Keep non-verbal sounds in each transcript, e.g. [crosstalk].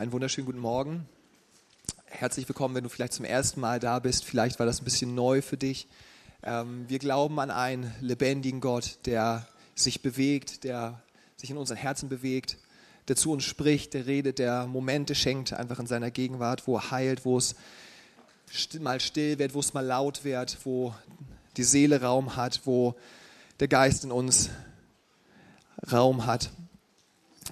einen wunderschönen guten Morgen. Herzlich willkommen, wenn du vielleicht zum ersten Mal da bist. Vielleicht war das ein bisschen neu für dich. Ähm, wir glauben an einen lebendigen Gott, der sich bewegt, der sich in unseren Herzen bewegt, der zu uns spricht, der redet, der Momente schenkt, einfach in seiner Gegenwart, wo er heilt, wo es mal still wird, wo es mal laut wird, wo die Seele Raum hat, wo der Geist in uns Raum hat.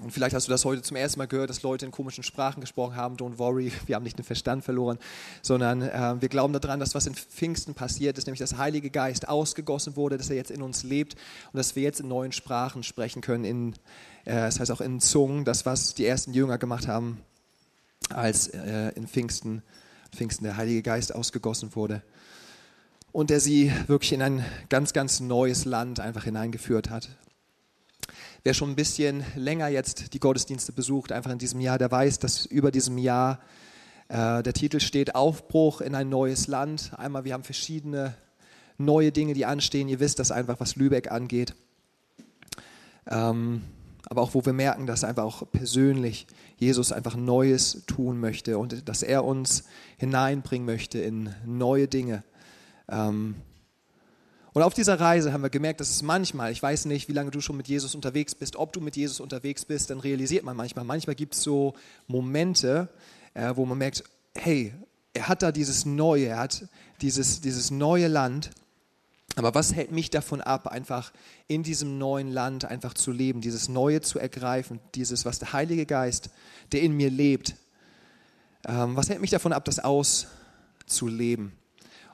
Und vielleicht hast du das heute zum ersten Mal gehört, dass Leute in komischen Sprachen gesprochen haben. Don't worry, [laughs] wir haben nicht den Verstand verloren, sondern äh, wir glauben daran, dass was in Pfingsten passiert ist, nämlich dass der Heilige Geist ausgegossen wurde, dass er jetzt in uns lebt und dass wir jetzt in neuen Sprachen sprechen können, in, äh, das heißt auch in Zungen, das was die ersten Jünger gemacht haben, als äh, in Pfingsten, Pfingsten der Heilige Geist ausgegossen wurde und der sie wirklich in ein ganz, ganz neues Land einfach hineingeführt hat. Wer schon ein bisschen länger jetzt die Gottesdienste besucht, einfach in diesem Jahr, der weiß, dass über diesem Jahr äh, der Titel steht Aufbruch in ein neues Land. Einmal, wir haben verschiedene neue Dinge, die anstehen. Ihr wisst das einfach, was Lübeck angeht. Ähm, aber auch wo wir merken, dass einfach auch persönlich Jesus einfach Neues tun möchte und dass er uns hineinbringen möchte in neue Dinge. Ähm, und auf dieser Reise haben wir gemerkt, dass es manchmal, ich weiß nicht, wie lange du schon mit Jesus unterwegs bist, ob du mit Jesus unterwegs bist, dann realisiert man manchmal, manchmal gibt es so Momente, äh, wo man merkt, hey, er hat da dieses Neue, er hat dieses, dieses neue Land. Aber was hält mich davon ab, einfach in diesem neuen Land einfach zu leben, dieses Neue zu ergreifen, dieses, was der Heilige Geist, der in mir lebt, ähm, was hält mich davon ab, das auszuleben?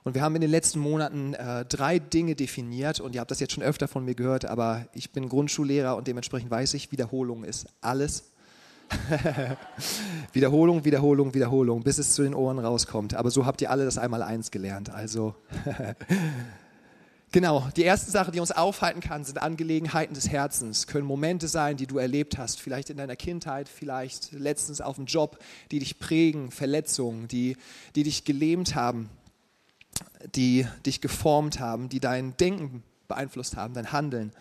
Und wir haben in den letzten Monaten äh, drei Dinge definiert und ihr habt das jetzt schon öfter von mir gehört, aber ich bin Grundschullehrer und dementsprechend weiß ich, Wiederholung ist alles. [laughs] Wiederholung, Wiederholung, Wiederholung, bis es zu den Ohren rauskommt. Aber so habt ihr alle das einmal eins gelernt. Also [laughs] Genau, die erste Sache, die uns aufhalten kann, sind Angelegenheiten des Herzens, können Momente sein, die du erlebt hast, vielleicht in deiner Kindheit, vielleicht letztens auf dem Job, die dich prägen, Verletzungen, die, die dich gelähmt haben die dich geformt haben, die dein Denken beeinflusst haben, dein Handeln.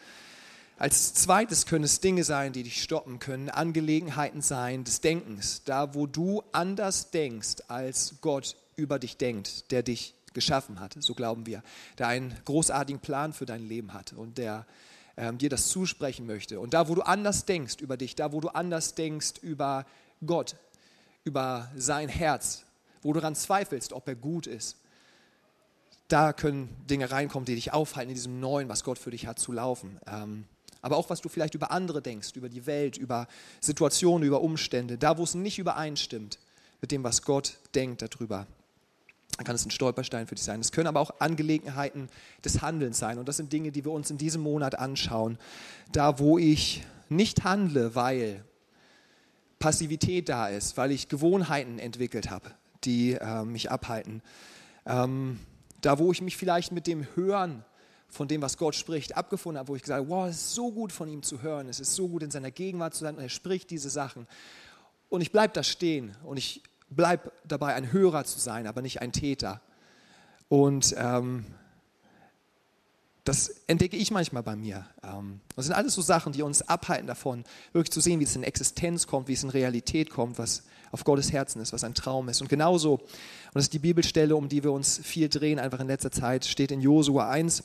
Als zweites können es Dinge sein, die dich stoppen, können Angelegenheiten sein des Denkens, da wo du anders denkst, als Gott über dich denkt, der dich geschaffen hat, so glauben wir, der einen großartigen Plan für dein Leben hat und der ähm, dir das zusprechen möchte. Und da wo du anders denkst über dich, da wo du anders denkst über Gott, über sein Herz, wo du daran zweifelst, ob er gut ist, da können Dinge reinkommen, die dich aufhalten, in diesem Neuen, was Gott für dich hat, zu laufen. Ähm, aber auch, was du vielleicht über andere denkst, über die Welt, über Situationen, über Umstände, da, wo es nicht übereinstimmt mit dem, was Gott denkt darüber. Dann kann es ein Stolperstein für dich sein. Es können aber auch Angelegenheiten des Handelns sein. Und das sind Dinge, die wir uns in diesem Monat anschauen. Da, wo ich nicht handle, weil Passivität da ist, weil ich Gewohnheiten entwickelt habe, die äh, mich abhalten. Ähm, da, wo ich mich vielleicht mit dem Hören von dem, was Gott spricht, abgefunden habe, wo ich gesagt habe, wow, es ist so gut von ihm zu hören, es ist so gut in seiner Gegenwart zu sein und er spricht diese Sachen. Und ich bleibe da stehen und ich bleibe dabei, ein Hörer zu sein, aber nicht ein Täter. Und ähm, das entdecke ich manchmal bei mir. Ähm, das sind alles so Sachen, die uns abhalten davon, wirklich zu sehen, wie es in Existenz kommt, wie es in Realität kommt, was auf Gottes Herzen ist, was ein Traum ist. Und genauso, und das ist die Bibelstelle, um die wir uns viel drehen, einfach in letzter Zeit, steht in Josua 1.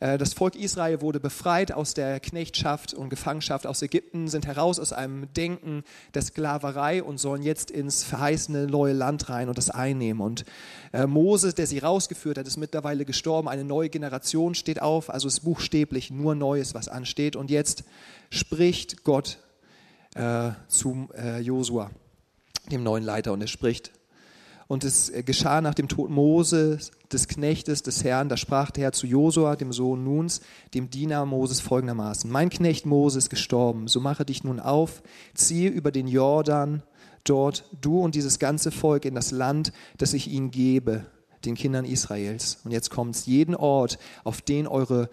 Äh, das Volk Israel wurde befreit aus der Knechtschaft und Gefangenschaft aus Ägypten, sind heraus aus einem Denken der Sklaverei und sollen jetzt ins verheißene neue Land rein und das einnehmen. Und äh, Moses, der sie rausgeführt hat, ist mittlerweile gestorben. Eine neue Generation steht auf, also ist buchstäblich nur Neues, was ansteht. Und jetzt spricht Gott äh, zu äh, Josua dem neuen Leiter, und er spricht. Und es geschah nach dem Tod Moses, des Knechtes des Herrn, da sprach der Herr zu Josua, dem Sohn Nuns, dem Diener Moses folgendermaßen, mein Knecht Moses ist gestorben, so mache dich nun auf, ziehe über den Jordan, dort du und dieses ganze Volk in das Land, das ich ihnen gebe, den Kindern Israels. Und jetzt kommt jeden Ort, auf den eure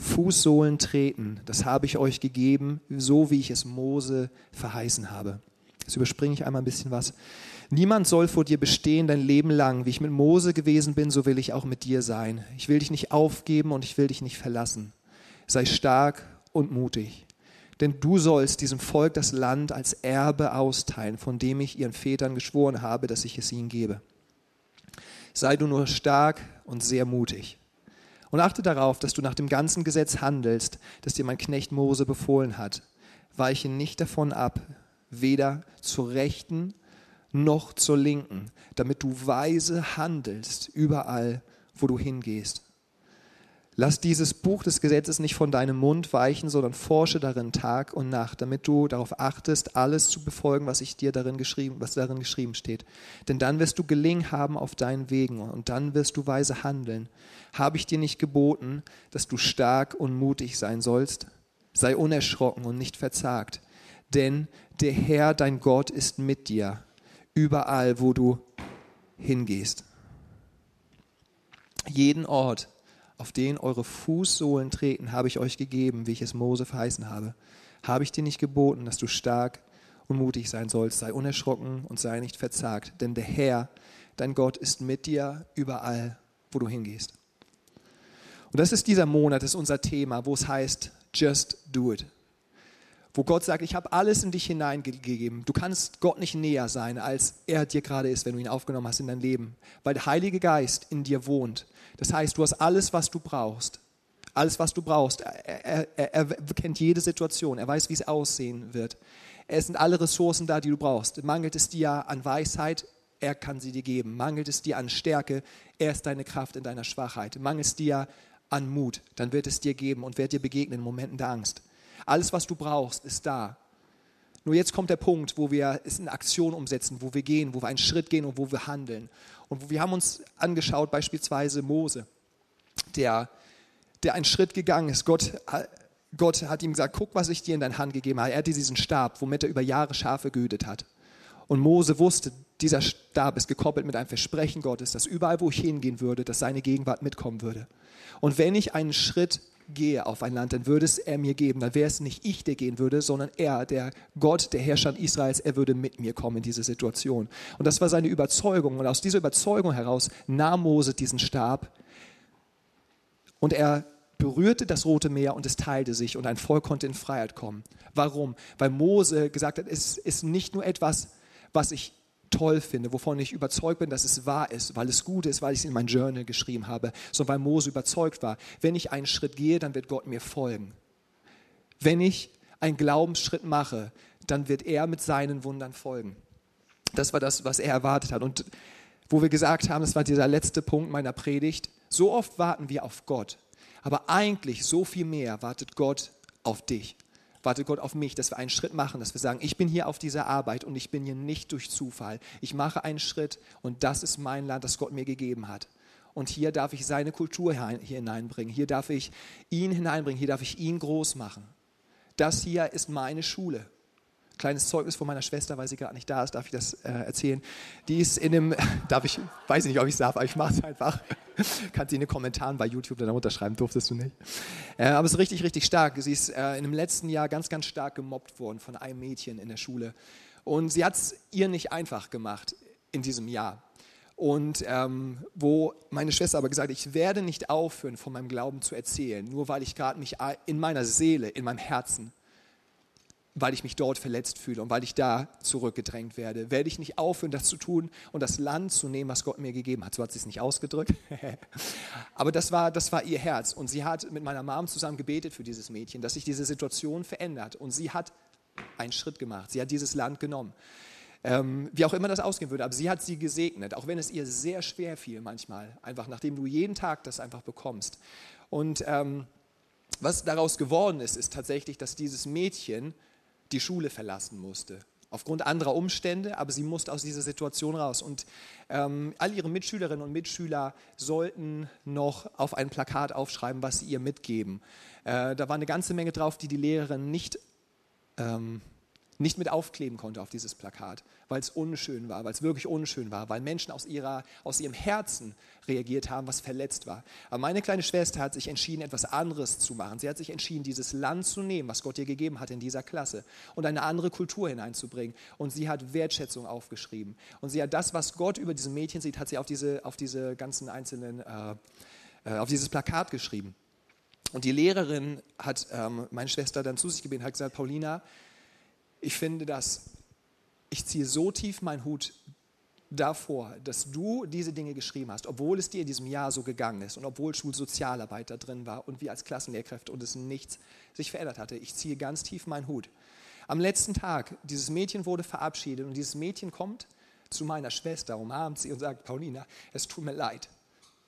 Fußsohlen treten, das habe ich euch gegeben, so wie ich es Mose verheißen habe. Jetzt überspringe ich einmal ein bisschen was. Niemand soll vor dir bestehen dein Leben lang. Wie ich mit Mose gewesen bin, so will ich auch mit dir sein. Ich will dich nicht aufgeben und ich will dich nicht verlassen. Sei stark und mutig. Denn du sollst diesem Volk das Land als Erbe austeilen, von dem ich ihren Vätern geschworen habe, dass ich es ihnen gebe. Sei du nur stark und sehr mutig. Und achte darauf, dass du nach dem ganzen Gesetz handelst, das dir mein Knecht Mose befohlen hat. Weiche nicht davon ab, weder zur Rechten noch zur Linken, damit du weise handelst überall, wo du hingehst. Lass dieses Buch des Gesetzes nicht von deinem Mund weichen, sondern forsche darin Tag und Nacht, damit du darauf achtest, alles zu befolgen, was ich dir darin geschrieben, was darin geschrieben steht. Denn dann wirst du gelingen haben auf deinen Wegen und dann wirst du weise handeln. Habe ich dir nicht geboten, dass du stark und mutig sein sollst? Sei unerschrocken und nicht verzagt, denn der Herr, dein Gott, ist mit dir, überall, wo du hingehst. Jeden Ort, auf den eure Fußsohlen treten, habe ich euch gegeben, wie ich es Mose verheißen habe. Habe ich dir nicht geboten, dass du stark und mutig sein sollst, sei unerschrocken und sei nicht verzagt, denn der Herr, dein Gott, ist mit dir überall, wo du hingehst. Und das ist dieser Monat, das ist unser Thema, wo es heißt, just do it. Wo Gott sagt, ich habe alles in dich hineingegeben. Du kannst Gott nicht näher sein, als er dir gerade ist, wenn du ihn aufgenommen hast in dein Leben, weil der Heilige Geist in dir wohnt. Das heißt, du hast alles, was du brauchst. Alles, was du brauchst. Er, er, er kennt jede Situation. Er weiß, wie es aussehen wird. Es sind alle Ressourcen da, die du brauchst. Mangelt es dir an Weisheit? Er kann sie dir geben. Mangelt es dir an Stärke? Er ist deine Kraft in deiner Schwachheit. Mangelt es dir an Mut? Dann wird es dir geben und wird dir begegnen in Momenten der Angst. Alles, was du brauchst, ist da. Nur jetzt kommt der Punkt, wo wir es in Aktion umsetzen, wo wir gehen, wo wir einen Schritt gehen und wo wir handeln. Und wir haben uns angeschaut, beispielsweise Mose, der, der einen Schritt gegangen ist. Gott, Gott hat ihm gesagt, guck, was ich dir in deine Hand gegeben habe. Er hatte diesen Stab, womit er über Jahre Schafe gehütet hat. Und Mose wusste, dieser Stab ist gekoppelt mit einem Versprechen Gottes, dass überall, wo ich hingehen würde, dass seine Gegenwart mitkommen würde. Und wenn ich einen Schritt gehe auf ein Land, dann würde es er mir geben. Dann wäre es nicht ich, der gehen würde, sondern er, der Gott, der Herrscher Israels, er würde mit mir kommen in diese Situation. Und das war seine Überzeugung. Und aus dieser Überzeugung heraus nahm Mose diesen Stab und er berührte das Rote Meer und es teilte sich und ein Volk konnte in Freiheit kommen. Warum? Weil Mose gesagt hat, es ist nicht nur etwas, was ich toll finde, wovon ich überzeugt bin, dass es wahr ist, weil es gut ist, weil ich es in mein Journal geschrieben habe, sondern weil Mose überzeugt war, wenn ich einen Schritt gehe, dann wird Gott mir folgen. Wenn ich einen Glaubensschritt mache, dann wird er mit seinen Wundern folgen. Das war das, was er erwartet hat. Und wo wir gesagt haben, das war dieser letzte Punkt meiner Predigt, so oft warten wir auf Gott, aber eigentlich so viel mehr wartet Gott auf dich wartet Gott auf mich, dass wir einen Schritt machen, dass wir sagen, ich bin hier auf dieser Arbeit und ich bin hier nicht durch Zufall. Ich mache einen Schritt und das ist mein Land, das Gott mir gegeben hat. Und hier darf ich seine Kultur hier hineinbringen. Hier darf ich ihn hineinbringen. Hier darf ich ihn groß machen. Das hier ist meine Schule kleines Zeugnis von meiner Schwester, weil sie gerade nicht da ist, darf ich das äh, erzählen. Die ist in einem, [laughs] darf ich, weiß ich nicht, ob ich es darf, aber ich mache es einfach. [laughs] Kannst sie in den Kommentaren bei YouTube dann runterschreiben, durftest du nicht. Äh, aber es ist richtig, richtig stark. Sie ist äh, in dem letzten Jahr ganz, ganz stark gemobbt worden von einem Mädchen in der Schule. Und sie hat es ihr nicht einfach gemacht in diesem Jahr. Und ähm, wo meine Schwester aber gesagt hat, ich werde nicht aufhören, von meinem Glauben zu erzählen, nur weil ich gerade mich in meiner Seele, in meinem Herzen weil ich mich dort verletzt fühle und weil ich da zurückgedrängt werde, werde ich nicht aufhören, das zu tun und das Land zu nehmen, was Gott mir gegeben hat. So hat sie es nicht ausgedrückt. [laughs] Aber das war, das war ihr Herz. Und sie hat mit meiner Mom zusammen gebetet für dieses Mädchen, dass sich diese Situation verändert. Und sie hat einen Schritt gemacht. Sie hat dieses Land genommen. Ähm, wie auch immer das ausgehen würde, aber sie hat sie gesegnet, auch wenn es ihr sehr schwer fiel manchmal, einfach nachdem du jeden Tag das einfach bekommst. Und ähm, was daraus geworden ist, ist tatsächlich, dass dieses Mädchen die Schule verlassen musste. Aufgrund anderer Umstände, aber sie musste aus dieser Situation raus. Und ähm, all ihre Mitschülerinnen und Mitschüler sollten noch auf ein Plakat aufschreiben, was sie ihr mitgeben. Äh, da war eine ganze Menge drauf, die die Lehrerin nicht ähm, nicht mit aufkleben konnte auf dieses Plakat, weil es unschön war, weil es wirklich unschön war, weil Menschen aus, ihrer, aus ihrem Herzen reagiert haben, was verletzt war. Aber meine kleine Schwester hat sich entschieden, etwas anderes zu machen. Sie hat sich entschieden, dieses Land zu nehmen, was Gott ihr gegeben hat in dieser Klasse und eine andere Kultur hineinzubringen. Und sie hat Wertschätzung aufgeschrieben. Und sie hat das, was Gott über diesem Mädchen sieht, hat sie auf diese, auf diese ganzen einzelnen, äh, äh auf dieses Plakat geschrieben. Und die Lehrerin hat ähm, meine Schwester dann zu sich gebeten, hat gesagt, Paulina, ich finde das, ich ziehe so tief meinen Hut davor, dass du diese Dinge geschrieben hast, obwohl es dir in diesem Jahr so gegangen ist und obwohl Schulsozialarbeit da drin war und wir als Klassenlehrkräfte und es nichts sich verändert hatte. Ich ziehe ganz tief meinen Hut. Am letzten Tag, dieses Mädchen wurde verabschiedet und dieses Mädchen kommt zu meiner Schwester, umarmt sie und sagt, Paulina, es tut mir leid,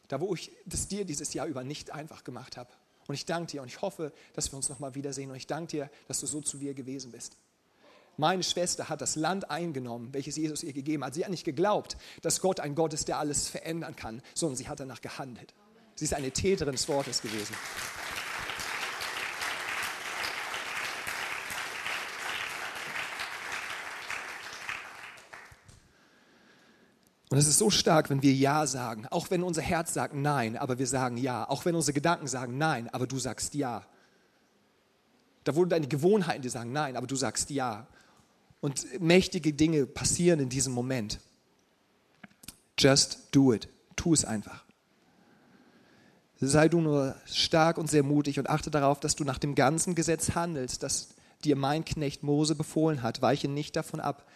da wo ich das dir dieses Jahr über nicht einfach gemacht habe. Und ich danke dir und ich hoffe, dass wir uns nochmal wiedersehen und ich danke dir, dass du so zu mir gewesen bist. Meine Schwester hat das Land eingenommen, welches Jesus ihr gegeben hat. Sie hat nicht geglaubt, dass Gott ein Gott ist, der alles verändern kann, sondern sie hat danach gehandelt. Sie ist eine Täterin des Wortes gewesen. Und es ist so stark, wenn wir Ja sagen, auch wenn unser Herz sagt Nein, aber wir sagen Ja, auch wenn unsere Gedanken sagen Nein, aber du sagst Ja. Da wurden deine Gewohnheiten, die sagen Nein, aber du sagst Ja. Und mächtige Dinge passieren in diesem Moment. Just do it. Tu es einfach. Sei du nur stark und sehr mutig und achte darauf, dass du nach dem ganzen Gesetz handelst, das dir mein Knecht Mose befohlen hat. Weiche nicht davon ab,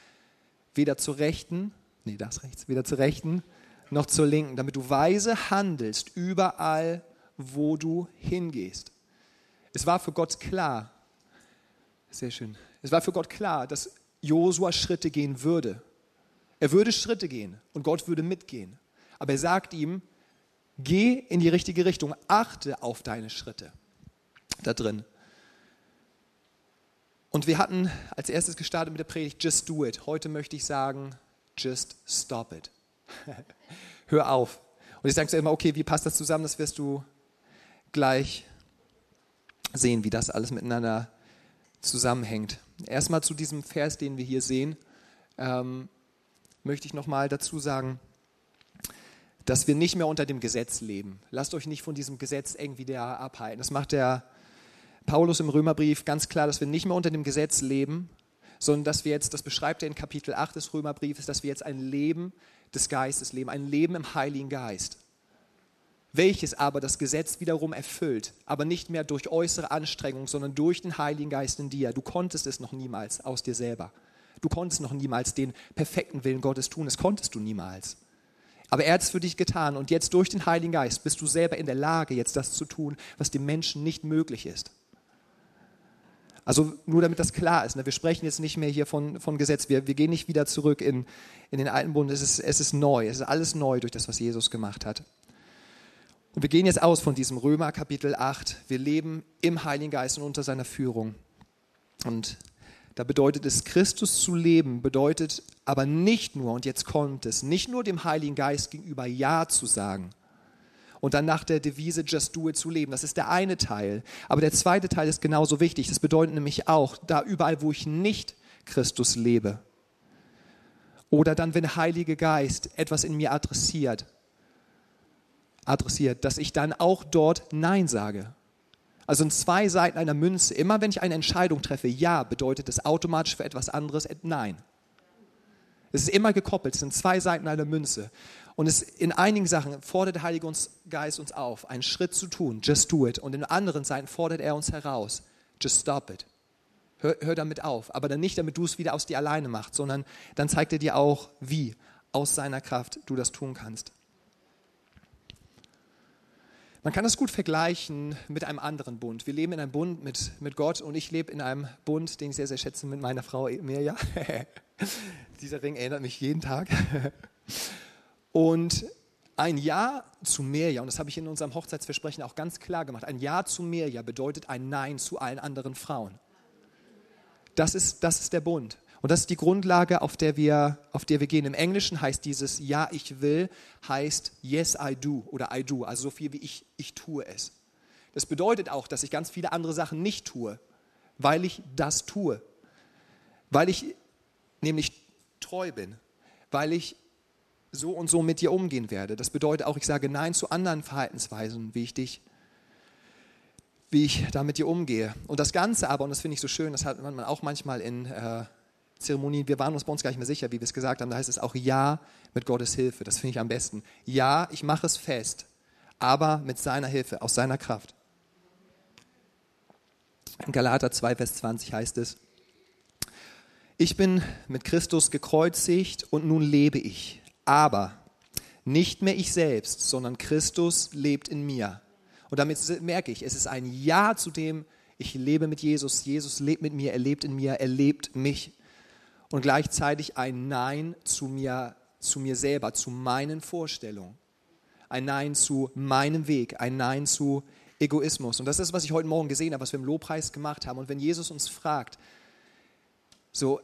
weder zur Rechten, nee, das rechts, weder zur Rechten noch zur Linken, damit du weise handelst überall, wo du hingehst. Es war für Gott klar, sehr schön, es war für Gott klar, dass Josua Schritte gehen würde. Er würde Schritte gehen und Gott würde mitgehen. Aber er sagt ihm, geh in die richtige Richtung, achte auf deine Schritte da drin. Und wir hatten als erstes gestartet mit der Predigt Just Do It. Heute möchte ich sagen, Just Stop It. [laughs] Hör auf. Und ich sage immer, okay, wie passt das zusammen? Das wirst du gleich sehen, wie das alles miteinander zusammenhängt. Erstmal zu diesem Vers, den wir hier sehen, ähm, möchte ich nochmal dazu sagen, dass wir nicht mehr unter dem Gesetz leben. Lasst euch nicht von diesem Gesetz irgendwie der abhalten. Das macht der Paulus im Römerbrief ganz klar, dass wir nicht mehr unter dem Gesetz leben, sondern dass wir jetzt, das beschreibt er in Kapitel 8 des Römerbriefes, dass wir jetzt ein Leben des Geistes leben, ein Leben im Heiligen Geist welches aber das Gesetz wiederum erfüllt, aber nicht mehr durch äußere Anstrengung, sondern durch den Heiligen Geist in dir. Du konntest es noch niemals aus dir selber. Du konntest noch niemals den perfekten Willen Gottes tun, das konntest du niemals. Aber er hat es für dich getan und jetzt durch den Heiligen Geist bist du selber in der Lage, jetzt das zu tun, was dem Menschen nicht möglich ist. Also nur damit das klar ist, ne? wir sprechen jetzt nicht mehr hier von, von Gesetz, wir, wir gehen nicht wieder zurück in, in den alten Bund, es ist, es ist neu, es ist alles neu durch das, was Jesus gemacht hat. Und wir gehen jetzt aus von diesem Römer Kapitel 8. Wir leben im Heiligen Geist und unter seiner Führung. Und da bedeutet es, Christus zu leben, bedeutet aber nicht nur, und jetzt kommt es, nicht nur dem Heiligen Geist gegenüber Ja zu sagen und dann nach der Devise Just Do It zu leben. Das ist der eine Teil. Aber der zweite Teil ist genauso wichtig. Das bedeutet nämlich auch, da überall, wo ich nicht Christus lebe, oder dann, wenn Heilige Geist etwas in mir adressiert, adressiert, dass ich dann auch dort Nein sage. Also in zwei Seiten einer Münze. Immer wenn ich eine Entscheidung treffe, Ja, bedeutet es automatisch für etwas anderes Nein. Es ist immer gekoppelt, es sind zwei Seiten einer Münze. Und es, in einigen Sachen fordert der Heilige Geist uns auf, einen Schritt zu tun, just do it. Und in anderen Seiten fordert er uns heraus, just stop it. Hör, hör damit auf. Aber dann nicht, damit du es wieder aus dir alleine machst, sondern dann zeigt er dir auch, wie aus seiner Kraft du das tun kannst. Man kann das gut vergleichen mit einem anderen Bund. Wir leben in einem Bund mit, mit Gott und ich lebe in einem Bund, den ich sehr, sehr schätze, mit meiner Frau Mirja. [laughs] Dieser Ring erinnert mich jeden Tag. [laughs] Und ein Ja zu Mirja, und das habe ich in unserem Hochzeitsversprechen auch ganz klar gemacht, ein Ja zu Mirja bedeutet ein Nein zu allen anderen Frauen. Das ist, das ist der Bund. Und das ist die Grundlage, auf der, wir, auf der wir gehen. Im Englischen heißt dieses Ja, ich will, heißt Yes, I do oder I do, also so viel wie ich, ich tue es. Das bedeutet auch, dass ich ganz viele andere Sachen nicht tue, weil ich das tue. Weil ich nämlich treu bin, weil ich so und so mit dir umgehen werde. Das bedeutet auch, ich sage Nein zu anderen Verhaltensweisen, wie ich dich wie ich da mit dir umgehe. Und das Ganze aber, und das finde ich so schön, das hat man auch manchmal in äh, Zeremonien, wir waren uns bei uns gar nicht mehr sicher, wie wir es gesagt haben. Da heißt es auch Ja mit Gottes Hilfe. Das finde ich am besten. Ja, ich mache es fest, aber mit seiner Hilfe, aus seiner Kraft. In Galater 2, Vers 20 heißt es, ich bin mit Christus gekreuzigt und nun lebe ich. Aber nicht mehr ich selbst, sondern Christus lebt in mir. Und damit merke ich, es ist ein Ja zu dem, ich lebe mit Jesus, Jesus lebt mit mir, er lebt in mir, er lebt mich. Und gleichzeitig ein Nein zu mir, zu mir selber, zu meinen Vorstellungen. Ein Nein zu meinem Weg, ein Nein zu Egoismus. Und das ist, was ich heute Morgen gesehen habe, was wir im Lobpreis gemacht haben. Und wenn Jesus uns fragt, so,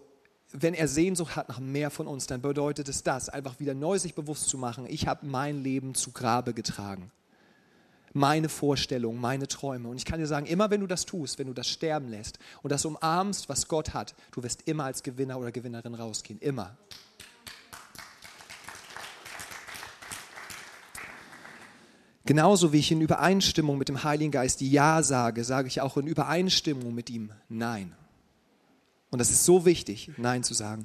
wenn er Sehnsucht hat nach mehr von uns, dann bedeutet es das, einfach wieder neu sich bewusst zu machen, ich habe mein Leben zu Grabe getragen. Meine Vorstellungen, meine Träume. Und ich kann dir sagen, immer wenn du das tust, wenn du das sterben lässt und das umarmst, was Gott hat, du wirst immer als Gewinner oder Gewinnerin rausgehen. Immer. Genauso wie ich in Übereinstimmung mit dem Heiligen Geist Ja sage, sage ich auch in Übereinstimmung mit ihm Nein. Und das ist so wichtig, Nein zu sagen.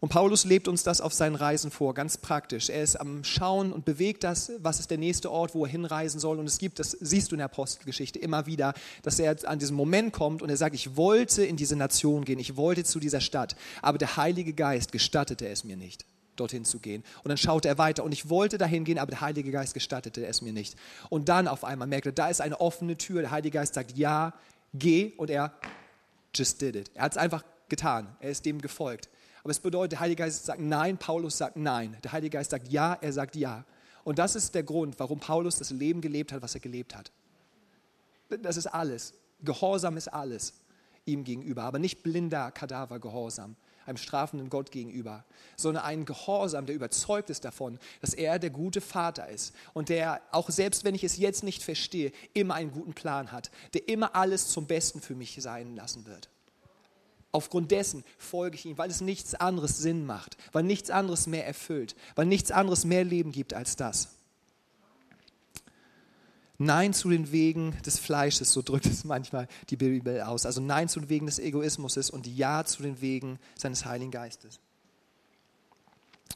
Und Paulus lebt uns das auf seinen Reisen vor, ganz praktisch. Er ist am Schauen und bewegt das, was ist der nächste Ort, wo er hinreisen soll. Und es gibt, das siehst du in der Apostelgeschichte immer wieder, dass er an diesen Moment kommt und er sagt, ich wollte in diese Nation gehen, ich wollte zu dieser Stadt, aber der Heilige Geist gestattete es mir nicht, dorthin zu gehen. Und dann schaute er weiter und ich wollte dahin gehen, aber der Heilige Geist gestattete es mir nicht. Und dann auf einmal merkte er, da ist eine offene Tür, der Heilige Geist sagt, ja, geh und er just did it. Er hat es einfach getan. Er ist dem gefolgt. Aber es bedeutet, der Heilige Geist sagt nein, Paulus sagt nein. Der Heilige Geist sagt ja, er sagt ja. Und das ist der Grund, warum Paulus das Leben gelebt hat, was er gelebt hat. Das ist alles. Gehorsam ist alles ihm gegenüber, aber nicht blinder Kadavergehorsam einem strafenden Gott gegenüber, sondern ein Gehorsam, der überzeugt ist davon, dass er der gute Vater ist und der, auch selbst wenn ich es jetzt nicht verstehe, immer einen guten Plan hat, der immer alles zum Besten für mich sein lassen wird. Aufgrund dessen folge ich ihm, weil es nichts anderes Sinn macht, weil nichts anderes mehr erfüllt, weil nichts anderes mehr Leben gibt als das. Nein zu den Wegen des Fleisches, so drückt es manchmal die Bibel aus. Also Nein zu den Wegen des Egoismus und Ja zu den Wegen seines Heiligen Geistes.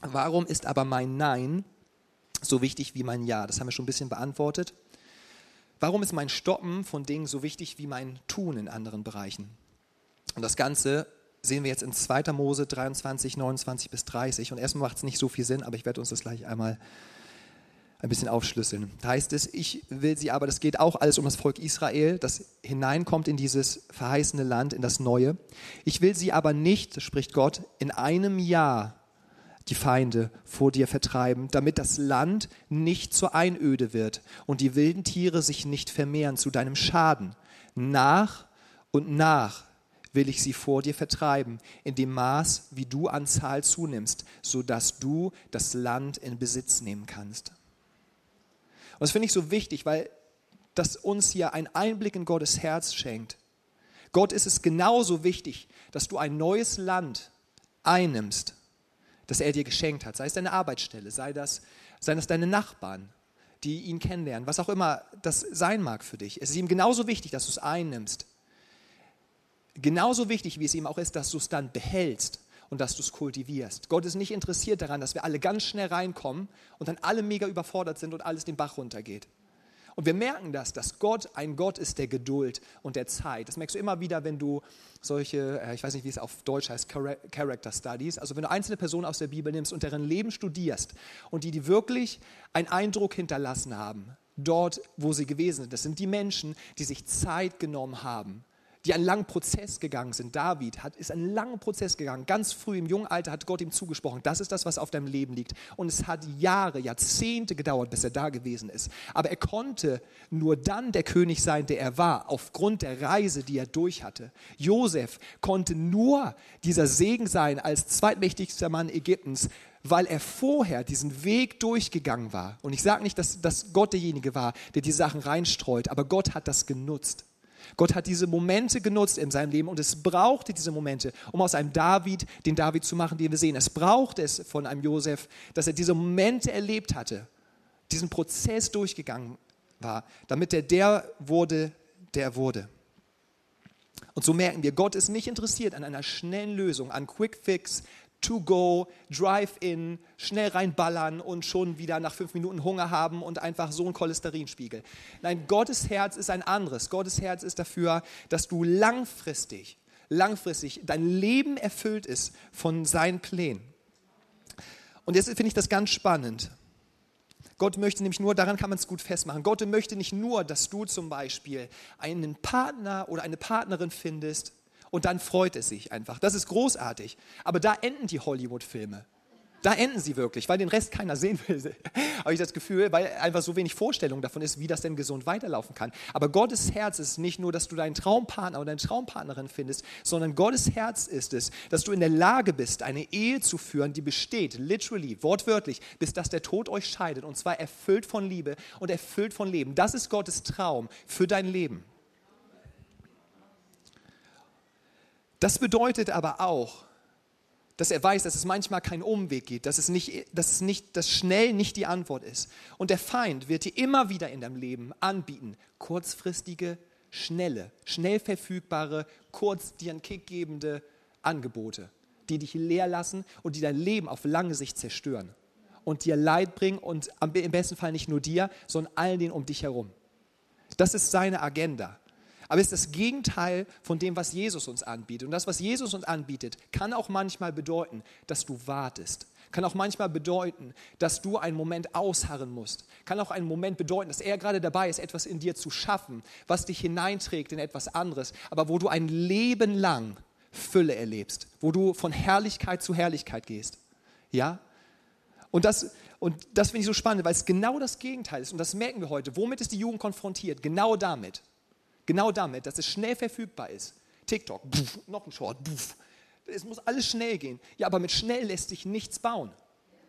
Warum ist aber mein Nein so wichtig wie mein Ja? Das haben wir schon ein bisschen beantwortet. Warum ist mein Stoppen von Dingen so wichtig wie mein Tun in anderen Bereichen? Und das Ganze sehen wir jetzt in 2. Mose 23, 29 bis 30. Und erstmal macht es nicht so viel Sinn, aber ich werde uns das gleich einmal ein bisschen aufschlüsseln. Da heißt es, ich will sie aber, das geht auch alles um das Volk Israel, das hineinkommt in dieses verheißene Land, in das Neue. Ich will sie aber nicht, spricht Gott, in einem Jahr die Feinde vor dir vertreiben, damit das Land nicht zur Einöde wird und die wilden Tiere sich nicht vermehren zu deinem Schaden. Nach und nach will ich sie vor dir vertreiben, in dem Maß, wie du an Zahl zunimmst, sodass du das Land in Besitz nehmen kannst. Und das finde ich so wichtig, weil das uns hier einen Einblick in Gottes Herz schenkt. Gott ist es genauso wichtig, dass du ein neues Land einnimmst, das er dir geschenkt hat. Sei es deine Arbeitsstelle, sei das, sei das deine Nachbarn, die ihn kennenlernen, was auch immer das sein mag für dich. Es ist ihm genauso wichtig, dass du es einnimmst. Genauso wichtig, wie es ihm auch ist, dass du es dann behältst und dass du es kultivierst. Gott ist nicht interessiert daran, dass wir alle ganz schnell reinkommen und dann alle mega überfordert sind und alles den Bach runtergeht. Und wir merken das, dass Gott ein Gott ist der Geduld und der Zeit. Das merkst du immer wieder, wenn du solche, äh, ich weiß nicht, wie es auf Deutsch heißt, Character Studies, also wenn du einzelne Personen aus der Bibel nimmst und deren Leben studierst und die, die wirklich einen Eindruck hinterlassen haben, dort, wo sie gewesen sind. Das sind die Menschen, die sich Zeit genommen haben, die einen langen Prozess gegangen sind. David hat, ist einen langen Prozess gegangen. Ganz früh im jungen Alter hat Gott ihm zugesprochen, das ist das, was auf deinem Leben liegt. Und es hat Jahre, Jahrzehnte gedauert, bis er da gewesen ist. Aber er konnte nur dann der König sein, der er war, aufgrund der Reise, die er durch hatte. Josef konnte nur dieser Segen sein als zweitmächtigster Mann Ägyptens, weil er vorher diesen Weg durchgegangen war. Und ich sage nicht, dass, dass Gott derjenige war, der die Sachen reinstreut, aber Gott hat das genutzt. Gott hat diese Momente genutzt in seinem Leben und es brauchte diese Momente, um aus einem David den David zu machen, den wir sehen. Es brauchte es von einem Josef, dass er diese Momente erlebt hatte, diesen Prozess durchgegangen war, damit er der wurde, der er wurde. Und so merken wir, Gott ist nicht interessiert an einer schnellen Lösung, an Quick Fix, to go, drive-in, schnell reinballern und schon wieder nach fünf Minuten Hunger haben und einfach so einen Cholesterinspiegel. Nein, Gottes Herz ist ein anderes. Gottes Herz ist dafür, dass du langfristig, langfristig dein Leben erfüllt ist von seinen Plänen. Und jetzt finde ich das ganz spannend. Gott möchte nämlich nur, daran kann man es gut festmachen, Gott möchte nicht nur, dass du zum Beispiel einen Partner oder eine Partnerin findest, und dann freut es sich einfach. Das ist großartig. Aber da enden die Hollywood-Filme. Da enden sie wirklich, weil den Rest keiner sehen will. [laughs] Habe ich das Gefühl, weil einfach so wenig Vorstellung davon ist, wie das denn gesund weiterlaufen kann. Aber Gottes Herz ist nicht nur, dass du deinen Traumpartner oder deine Traumpartnerin findest, sondern Gottes Herz ist es, dass du in der Lage bist, eine Ehe zu führen, die besteht, literally, wortwörtlich, bis dass der Tod euch scheidet. Und zwar erfüllt von Liebe und erfüllt von Leben. Das ist Gottes Traum für dein Leben. Das bedeutet aber auch, dass er weiß, dass es manchmal keinen Umweg gibt, dass es nicht, dass es nicht, dass schnell nicht die Antwort ist. Und der Feind wird dir immer wieder in deinem Leben anbieten, kurzfristige, schnelle, schnell verfügbare, kurz dir einen Kick gebende Angebote, die dich leer lassen und die dein Leben auf lange Sicht zerstören und dir Leid bringen und im besten Fall nicht nur dir, sondern allen denen um dich herum. Das ist seine Agenda aber es ist das Gegenteil von dem, was Jesus uns anbietet. Und das, was Jesus uns anbietet, kann auch manchmal bedeuten, dass du wartest. Kann auch manchmal bedeuten, dass du einen Moment ausharren musst. Kann auch einen Moment bedeuten, dass er gerade dabei ist, etwas in dir zu schaffen, was dich hineinträgt in etwas anderes, aber wo du ein Leben lang Fülle erlebst, wo du von Herrlichkeit zu Herrlichkeit gehst. Ja? Und das, und das finde ich so spannend, weil es genau das Gegenteil ist. Und das merken wir heute. Womit ist die Jugend konfrontiert? Genau damit. Genau damit, dass es schnell verfügbar ist. TikTok, pf, noch ein Short, pf. es muss alles schnell gehen. Ja, aber mit schnell lässt sich nichts bauen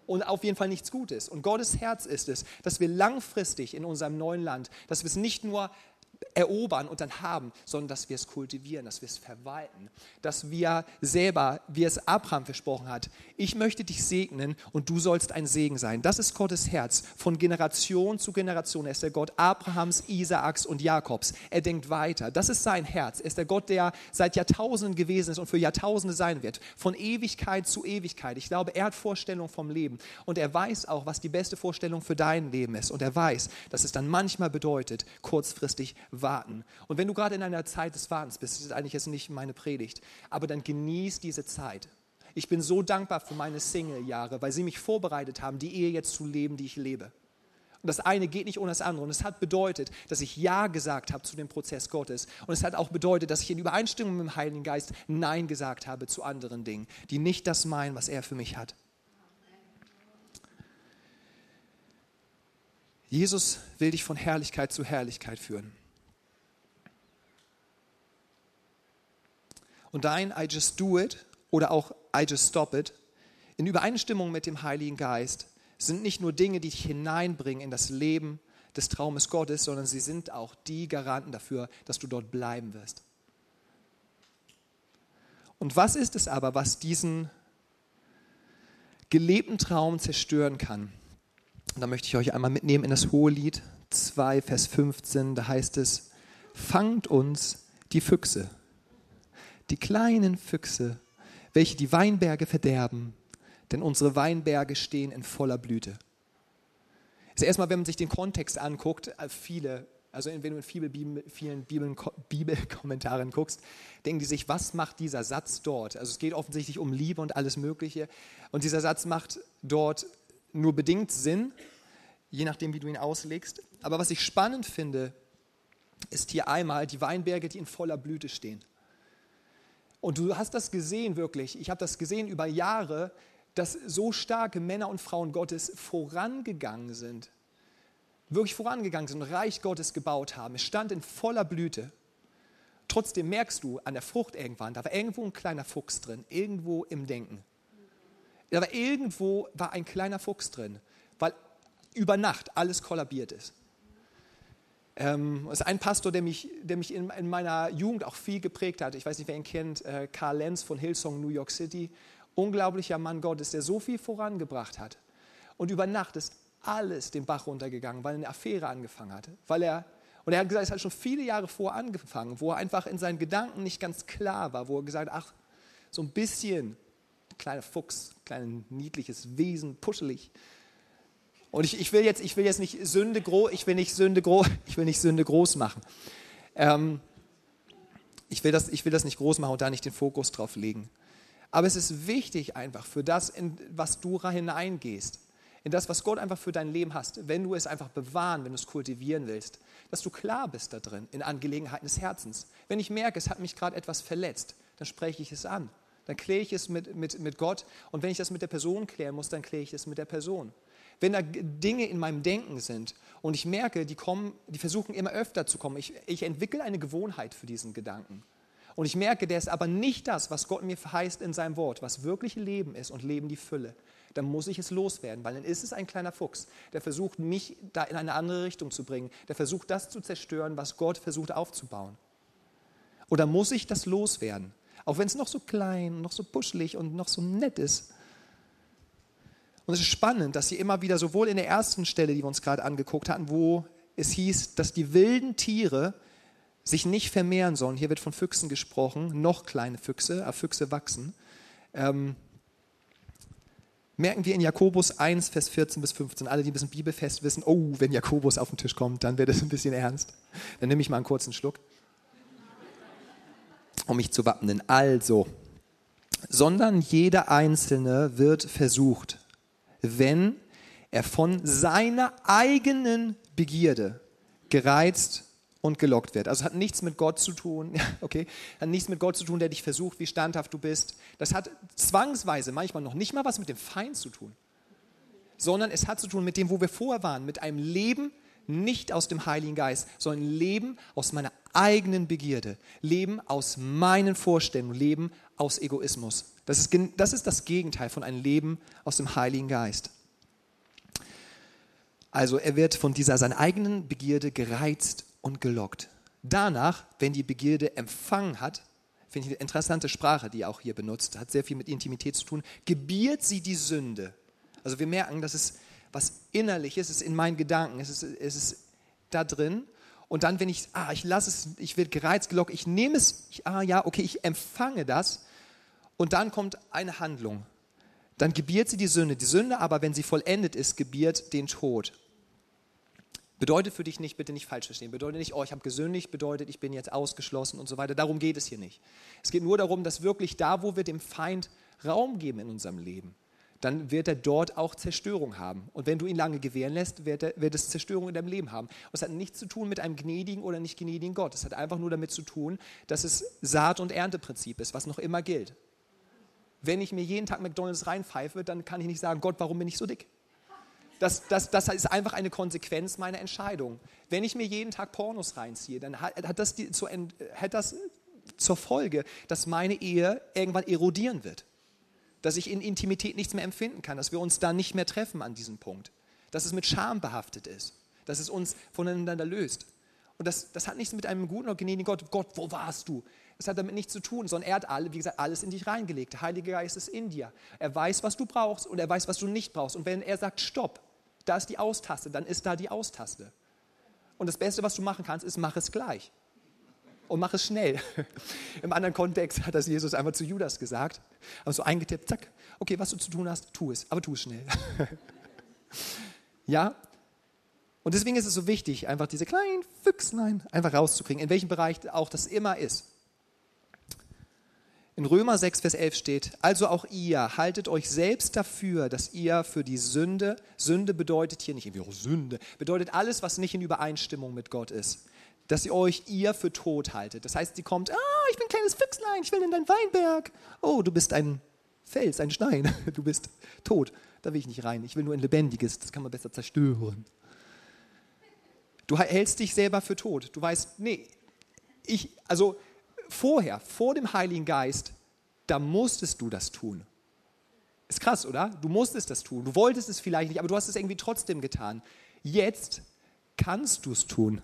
und auf jeden Fall nichts Gutes. Und Gottes Herz ist es, dass wir langfristig in unserem neuen Land, dass wir es nicht nur erobern und dann haben, sondern dass wir es kultivieren, dass wir es verwalten, dass wir selber, wie es Abraham versprochen hat, ich möchte dich segnen und du sollst ein Segen sein. Das ist Gottes Herz von Generation zu Generation. Er ist der Gott Abrahams, Isaaks und Jakobs. Er denkt weiter. Das ist sein Herz. Er ist der Gott, der seit Jahrtausenden gewesen ist und für Jahrtausende sein wird. Von Ewigkeit zu Ewigkeit. Ich glaube, er hat Vorstellung vom Leben und er weiß auch, was die beste Vorstellung für dein Leben ist. Und er weiß, dass es dann manchmal bedeutet, kurzfristig warten. Und wenn du gerade in einer Zeit des Wartens bist, das ist eigentlich jetzt nicht meine Predigt, aber dann genieß diese Zeit. Ich bin so dankbar für meine Single-Jahre, weil sie mich vorbereitet haben, die Ehe jetzt zu leben, die ich lebe. Und das eine geht nicht ohne das andere. Und es hat bedeutet, dass ich Ja gesagt habe zu dem Prozess Gottes. Und es hat auch bedeutet, dass ich in Übereinstimmung mit dem Heiligen Geist Nein gesagt habe zu anderen Dingen, die nicht das meinen, was er für mich hat. Jesus will dich von Herrlichkeit zu Herrlichkeit führen. Und dein I just do it oder auch I just stop it in Übereinstimmung mit dem Heiligen Geist sind nicht nur Dinge, die dich hineinbringen in das Leben des Traumes Gottes, sondern sie sind auch die Garanten dafür, dass du dort bleiben wirst. Und was ist es aber, was diesen gelebten Traum zerstören kann? Und da möchte ich euch einmal mitnehmen in das Hohe Lied 2, Vers 15. Da heißt es, fangt uns die Füchse die kleinen Füchse, welche die Weinberge verderben, denn unsere Weinberge stehen in voller Blüte. Also erstmal, wenn man sich den Kontext anguckt, äh, viele, also wenn du in vielen, vielen Bibelkommentaren guckst, denken die sich, was macht dieser Satz dort? Also es geht offensichtlich um Liebe und alles Mögliche. Und dieser Satz macht dort nur bedingt Sinn, je nachdem, wie du ihn auslegst. Aber was ich spannend finde, ist hier einmal die Weinberge, die in voller Blüte stehen. Und du hast das gesehen wirklich, ich habe das gesehen über Jahre, dass so starke Männer und Frauen Gottes vorangegangen sind, wirklich vorangegangen sind, Reich Gottes gebaut haben. Es stand in voller Blüte. Trotzdem merkst du an der Frucht irgendwann, da war irgendwo ein kleiner Fuchs drin, irgendwo im Denken. Da war irgendwo war ein kleiner Fuchs drin, weil über Nacht alles kollabiert ist. Ähm, das ist ein Pastor, der mich, der mich in, in, meiner Jugend auch viel geprägt hat. Ich weiß nicht, wer ihn kennt, äh, Karl Lenz von Hillsong New York City. Unglaublicher Mann Gottes, der so viel vorangebracht hat. Und über Nacht ist alles den Bach runtergegangen, weil eine Affäre angefangen hat. Weil er, und er hat gesagt, es hat schon viele Jahre vor angefangen, wo er einfach in seinen Gedanken nicht ganz klar war, wo er gesagt hat, ach, so ein bisschen kleiner Fuchs, kleines niedliches Wesen, puschelig. Und ich, ich, will jetzt, ich will jetzt nicht Sünde groß, ich will nicht Sünde groß, [laughs] ich will nicht Sünde groß machen. Ähm, ich, will das, ich will das nicht groß machen und da nicht den Fokus drauf legen. Aber es ist wichtig einfach für das, in was du hineingehst, in das, was Gott einfach für dein Leben hast, wenn du es einfach bewahren, wenn du es kultivieren willst, dass du klar bist da drin, in Angelegenheiten des Herzens. Wenn ich merke, es hat mich gerade etwas verletzt, dann spreche ich es an. Dann kläre ich es mit, mit, mit Gott. Und wenn ich das mit der Person klären muss, dann kläre ich es mit der Person. Wenn da Dinge in meinem Denken sind und ich merke, die, kommen, die versuchen immer öfter zu kommen, ich, ich entwickle eine Gewohnheit für diesen Gedanken. Und ich merke, der ist aber nicht das, was Gott mir verheißt in seinem Wort, was wirklich Leben ist und Leben die Fülle. Dann muss ich es loswerden, weil dann ist es ein kleiner Fuchs, der versucht, mich da in eine andere Richtung zu bringen, der versucht, das zu zerstören, was Gott versucht aufzubauen. Oder muss ich das loswerden? Auch wenn es noch so klein, noch so buschelig und noch so nett ist. Und es ist spannend, dass sie immer wieder sowohl in der ersten Stelle, die wir uns gerade angeguckt hatten, wo es hieß, dass die wilden Tiere sich nicht vermehren sollen. Hier wird von Füchsen gesprochen, noch kleine Füchse, aber Füchse wachsen. Ähm, merken wir in Jakobus 1, Vers 14 bis 15. Alle, die ein bisschen bibelfest wissen, oh, wenn Jakobus auf den Tisch kommt, dann wird es ein bisschen ernst. Dann nehme ich mal einen kurzen Schluck, um mich zu wappnen. Also, sondern jeder Einzelne wird versucht, wenn er von seiner eigenen Begierde gereizt und gelockt wird. Also hat nichts mit Gott zu tun, [laughs] okay, hat nichts mit Gott zu tun, der dich versucht, wie standhaft du bist. Das hat zwangsweise manchmal noch nicht mal was mit dem Feind zu tun, sondern es hat zu tun mit dem, wo wir vorher waren, mit einem Leben nicht aus dem Heiligen Geist, sondern Leben aus meiner eigenen Begierde, Leben aus meinen Vorstellungen, Leben aus Egoismus. Das ist, das ist das Gegenteil von einem Leben aus dem Heiligen Geist. Also er wird von dieser seiner eigenen Begierde gereizt und gelockt. Danach, wenn die Begierde empfangen hat, finde ich eine interessante Sprache, die er auch hier benutzt, hat sehr viel mit Intimität zu tun, gebiert sie die Sünde. Also wir merken, dass es was innerliches ist in meinen Gedanken, es ist, es ist da drin. Und dann, wenn ich, ah, ich lasse es, ich werde gereizt, gelockt, ich nehme es, ich, ah ja, okay, ich empfange das. Und dann kommt eine Handlung. Dann gebiert sie die Sünde. Die Sünde aber, wenn sie vollendet ist, gebiert den Tod. Bedeutet für dich nicht, bitte nicht falsch verstehen, bedeutet nicht, oh, ich habe gesündigt, bedeutet, ich bin jetzt ausgeschlossen und so weiter. Darum geht es hier nicht. Es geht nur darum, dass wirklich da, wo wir dem Feind Raum geben in unserem Leben, dann wird er dort auch Zerstörung haben. Und wenn du ihn lange gewähren lässt, wird, er, wird es Zerstörung in deinem Leben haben. Und es hat nichts zu tun mit einem gnädigen oder nicht gnädigen Gott. Es hat einfach nur damit zu tun, dass es Saat- und Ernteprinzip ist, was noch immer gilt. Wenn ich mir jeden Tag McDonalds reinpfeife, dann kann ich nicht sagen, Gott, warum bin ich so dick? Das, das, das ist einfach eine Konsequenz meiner Entscheidung. Wenn ich mir jeden Tag Pornos reinziehe, dann hat, hat, das, die, zu, hat das zur Folge, dass meine Ehe irgendwann erodieren wird. Dass ich in Intimität nichts mehr empfinden kann, dass wir uns dann nicht mehr treffen an diesem Punkt. Dass es mit Scham behaftet ist. Dass es uns voneinander löst. Und das, das hat nichts mit einem guten oder gnädigen Gott, Gott, wo warst du? Das hat damit nichts zu tun, sondern er hat alle, wie gesagt, alles in dich reingelegt. Der Heilige Geist ist in dir. Er weiß, was du brauchst und er weiß, was du nicht brauchst. Und wenn er sagt, stopp, da ist die Austaste, dann ist da die Austaste. Und das Beste, was du machen kannst, ist, mach es gleich. Und mach es schnell. [laughs] Im anderen Kontext hat das Jesus einmal zu Judas gesagt. Aber so eingetippt, zack, okay, was du zu tun hast, tu es, aber tu es schnell. [laughs] ja? Und deswegen ist es so wichtig, einfach diese kleinen Füchslein einfach rauszukriegen, in welchem Bereich auch das immer ist. In Römer 6, Vers 11 steht, also auch ihr haltet euch selbst dafür, dass ihr für die Sünde, Sünde bedeutet hier nicht irgendwie Sünde, bedeutet alles, was nicht in Übereinstimmung mit Gott ist, dass ihr euch ihr für tot haltet. Das heißt, sie kommt, ah, ich bin ein kleines Füchslein, ich will in deinen Weinberg. Oh, du bist ein Fels, ein Stein, [laughs] du bist tot. Da will ich nicht rein, ich will nur ein lebendiges, das kann man besser zerstören. Du hältst dich selber für tot. Du weißt, nee, ich, also vorher, vor dem Heiligen Geist, da musstest du das tun. Ist krass, oder? Du musstest das tun. Du wolltest es vielleicht nicht, aber du hast es irgendwie trotzdem getan. Jetzt kannst du es tun.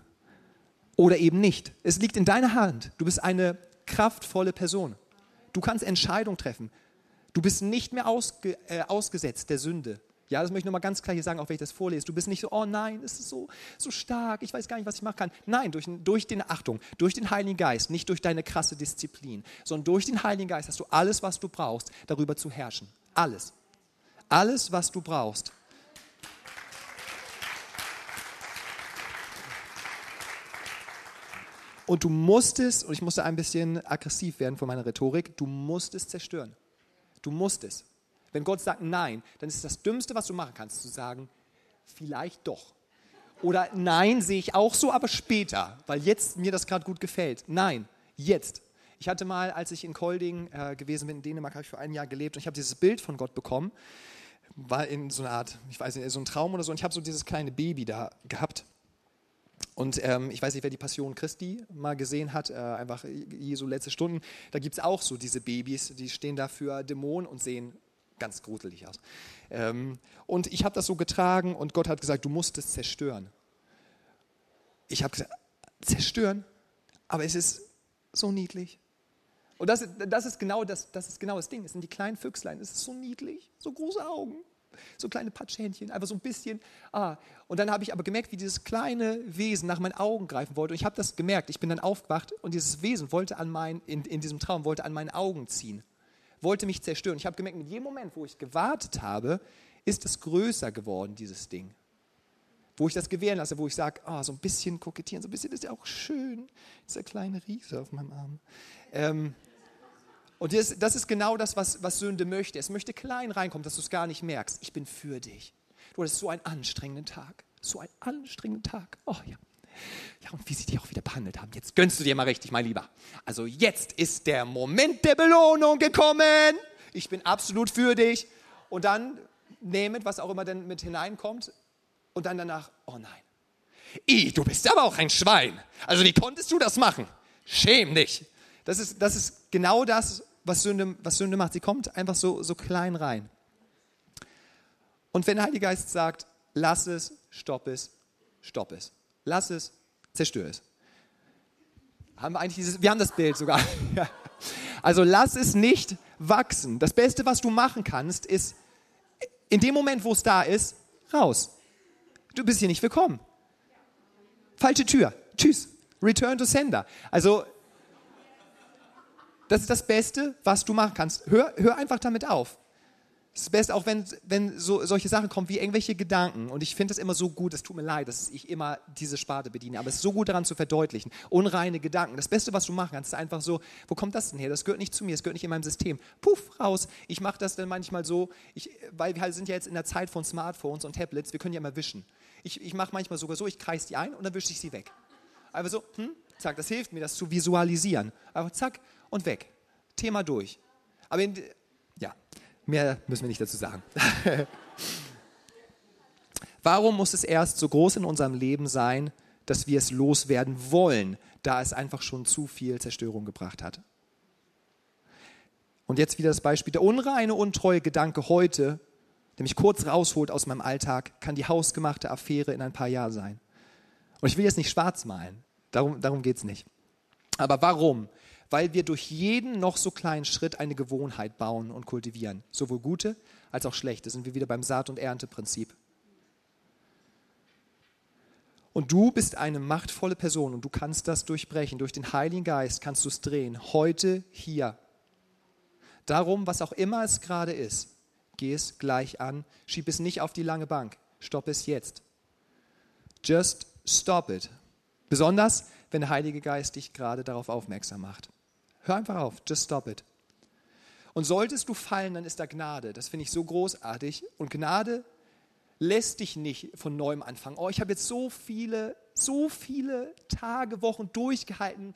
Oder eben nicht. Es liegt in deiner Hand. Du bist eine kraftvolle Person. Du kannst Entscheidungen treffen. Du bist nicht mehr ausge, äh, ausgesetzt der Sünde. Ja, das möchte ich nochmal ganz klar hier sagen, auch wenn ich das vorlese. Du bist nicht so, oh nein, es ist so, so stark, ich weiß gar nicht, was ich machen kann. Nein, durch, durch den, Achtung, durch den Heiligen Geist, nicht durch deine krasse Disziplin, sondern durch den Heiligen Geist hast du alles, was du brauchst, darüber zu herrschen. Alles. Alles, was du brauchst. Und du musstest, und ich musste ein bisschen aggressiv werden von meiner Rhetorik, du musst es zerstören. Du musst es. Wenn Gott sagt Nein, dann ist das Dümmste, was du machen kannst, zu sagen, vielleicht doch. Oder Nein sehe ich auch so, aber später, weil jetzt mir das gerade gut gefällt. Nein, jetzt. Ich hatte mal, als ich in Kolding äh, gewesen bin, in Dänemark, habe ich für ein Jahr gelebt und ich habe dieses Bild von Gott bekommen. War in so einer Art, ich weiß nicht, so ein Traum oder so. Und ich habe so dieses kleine Baby da gehabt. Und ähm, ich weiß nicht, wer die Passion Christi mal gesehen hat, äh, einfach Jesu letzte Stunden. Da gibt es auch so diese Babys, die stehen da für Dämonen und sehen ganz gruselig aus. Ähm, und ich habe das so getragen und Gott hat gesagt, du musst es zerstören. Ich habe gesagt, zerstören? Aber es ist so niedlich. Und das, das, ist genau das, das ist genau das Ding. Es sind die kleinen Füchslein. Es ist so niedlich, so große Augen, so kleine Patschhändchen, einfach so ein bisschen. Ah. Und dann habe ich aber gemerkt, wie dieses kleine Wesen nach meinen Augen greifen wollte. Und ich habe das gemerkt. Ich bin dann aufgewacht und dieses Wesen wollte an mein, in, in diesem Traum wollte an meinen Augen ziehen wollte mich zerstören. Ich habe gemerkt, mit jedem Moment, wo ich gewartet habe, ist es größer geworden, dieses Ding. Wo ich das gewähren lasse, wo ich sage, oh, so ein bisschen kokettieren, so ein bisschen ist ja auch schön, dieser kleine Riese auf meinem Arm. Ähm, und das, das, ist genau das, was, was Sünde möchte. Es möchte klein reinkommen, dass du es gar nicht merkst. Ich bin für dich. Du hattest so einen anstrengenden Tag. So einen anstrengenden Tag. Oh ja. Ja, und wie sie dich auch wieder behandelt haben. Jetzt gönnst du dir mal richtig, mein Lieber. Also jetzt ist der Moment der Belohnung gekommen. Ich bin absolut für dich. Und dann nehmt, was auch immer denn mit hineinkommt. Und dann danach, oh nein. I, du bist aber auch ein Schwein. Also wie konntest du das machen? Schäm dich. Das ist, das ist genau das, was Sünde, was Sünde macht. Sie kommt einfach so, so klein rein. Und wenn der Heilige Geist sagt, lass es, stopp es, stopp es. Lass es, zerstör es. Haben wir eigentlich dieses, wir haben das Bild sogar. [laughs] Also lass es nicht wachsen. Das Beste, was du machen kannst, ist in dem Moment, wo es da ist, raus. Du bist hier nicht willkommen. Falsche Tür. Tschüss. Return to sender. Also das ist das Beste, was du machen kannst. Hör, hör einfach damit auf. Es ist best, auch wenn, wenn so, solche Sachen kommen wie irgendwelche Gedanken. Und ich finde es immer so gut, es tut mir leid, dass ich immer diese Sparte bediene, aber es ist so gut daran zu verdeutlichen. Unreine Gedanken. Das Beste, was du machen kannst, ist einfach so, wo kommt das denn her? Das gehört nicht zu mir, das gehört nicht in meinem System. Puff, raus. Ich mache das dann manchmal so, ich, weil wir sind ja jetzt in der Zeit von Smartphones und Tablets, wir können ja immer wischen. Ich, ich mache manchmal sogar so, ich kreise die ein und dann wische ich sie weg. Einfach so, hm, zack, das hilft mir, das zu visualisieren. Einfach zack und weg. Thema durch. Aber in, Mehr müssen wir nicht dazu sagen. [laughs] Warum muss es erst so groß in unserem Leben sein, dass wir es loswerden wollen, da es einfach schon zu viel Zerstörung gebracht hat? Und jetzt wieder das Beispiel. Der unreine, untreue Gedanke heute, der mich kurz rausholt aus meinem Alltag, kann die hausgemachte Affäre in ein paar Jahren sein. Und ich will jetzt nicht schwarz malen, darum, darum geht es nicht. Aber warum weil wir durch jeden noch so kleinen Schritt eine Gewohnheit bauen und kultivieren. Sowohl gute als auch schlechte. Sind wir wieder beim Saat- und Ernteprinzip. Und du bist eine machtvolle Person und du kannst das durchbrechen. Durch den Heiligen Geist kannst du es drehen. Heute, hier. Darum, was auch immer es gerade ist, geh es gleich an. Schieb es nicht auf die lange Bank. Stopp es jetzt. Just stop it. Besonders, wenn der Heilige Geist dich gerade darauf aufmerksam macht. Hör einfach auf, just stop it. Und solltest du fallen, dann ist da Gnade. Das finde ich so großartig. Und Gnade lässt dich nicht von neuem anfangen. Oh, ich habe jetzt so viele, so viele Tage, Wochen durchgehalten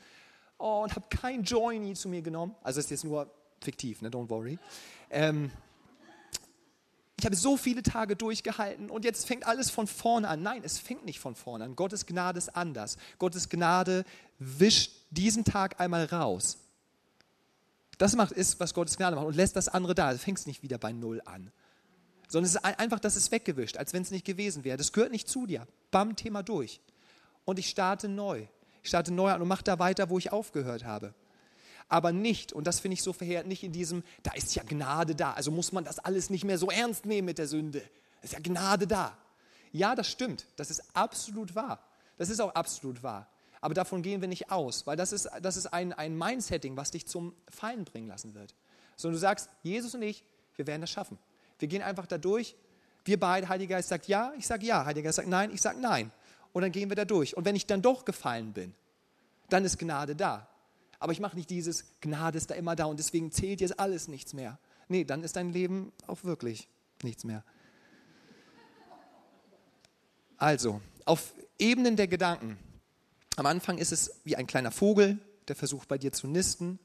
oh, und habe kein Joiny zu mir genommen. Also ist jetzt nur fiktiv, ne? don't worry. Ähm, ich habe so viele Tage durchgehalten und jetzt fängt alles von vorne an. Nein, es fängt nicht von vorne an. Gottes Gnade ist anders. Gottes Gnade wischt diesen Tag einmal raus. Das macht, ist, was Gottes Gnade macht und lässt das andere da. Du fängst nicht wieder bei Null an. Sondern es ist einfach, das ist weggewischt, als wenn es nicht gewesen wäre. Das gehört nicht zu dir. Bam, Thema durch. Und ich starte neu. Ich starte neu an und mache da weiter, wo ich aufgehört habe. Aber nicht, und das finde ich so verheerend, nicht in diesem, da ist ja Gnade da, also muss man das alles nicht mehr so ernst nehmen mit der Sünde. Ist ja Gnade da. Ja, das stimmt. Das ist absolut wahr. Das ist auch absolut wahr. Aber davon gehen wir nicht aus, weil das ist, das ist ein, ein Mindsetting, was dich zum Fallen bringen lassen wird. Sondern du sagst, Jesus und ich, wir werden das schaffen. Wir gehen einfach da durch. Wir beide, Heiliger Geist sagt ja, ich sage ja. Heiliger Geist sagt nein, ich sage nein. Und dann gehen wir da durch. Und wenn ich dann doch gefallen bin, dann ist Gnade da. Aber ich mache nicht dieses, Gnade ist da immer da und deswegen zählt jetzt alles nichts mehr. Nee, dann ist dein Leben auch wirklich nichts mehr. Also, auf Ebenen der Gedanken. Am Anfang ist es wie ein kleiner Vogel, der versucht bei dir zu nisten. Und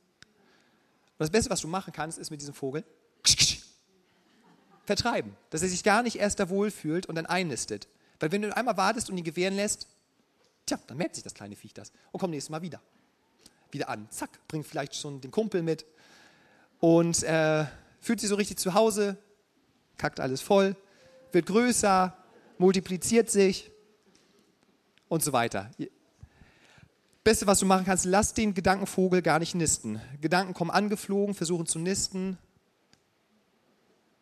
das Beste, was du machen kannst, ist mit diesem Vogel vertreiben, dass er sich gar nicht erst da wohlfühlt und dann einnistet. Weil wenn du einmal wartest und ihn gewähren lässt, tja, dann merkt sich das kleine Viech das und kommt nächstes Mal wieder. Wieder an, zack, bringt vielleicht schon den Kumpel mit und äh, fühlt sich so richtig zu Hause, kackt alles voll, wird größer, multipliziert sich und so weiter. Beste, was du machen kannst, lass den Gedankenvogel gar nicht nisten. Gedanken kommen angeflogen, versuchen zu nisten,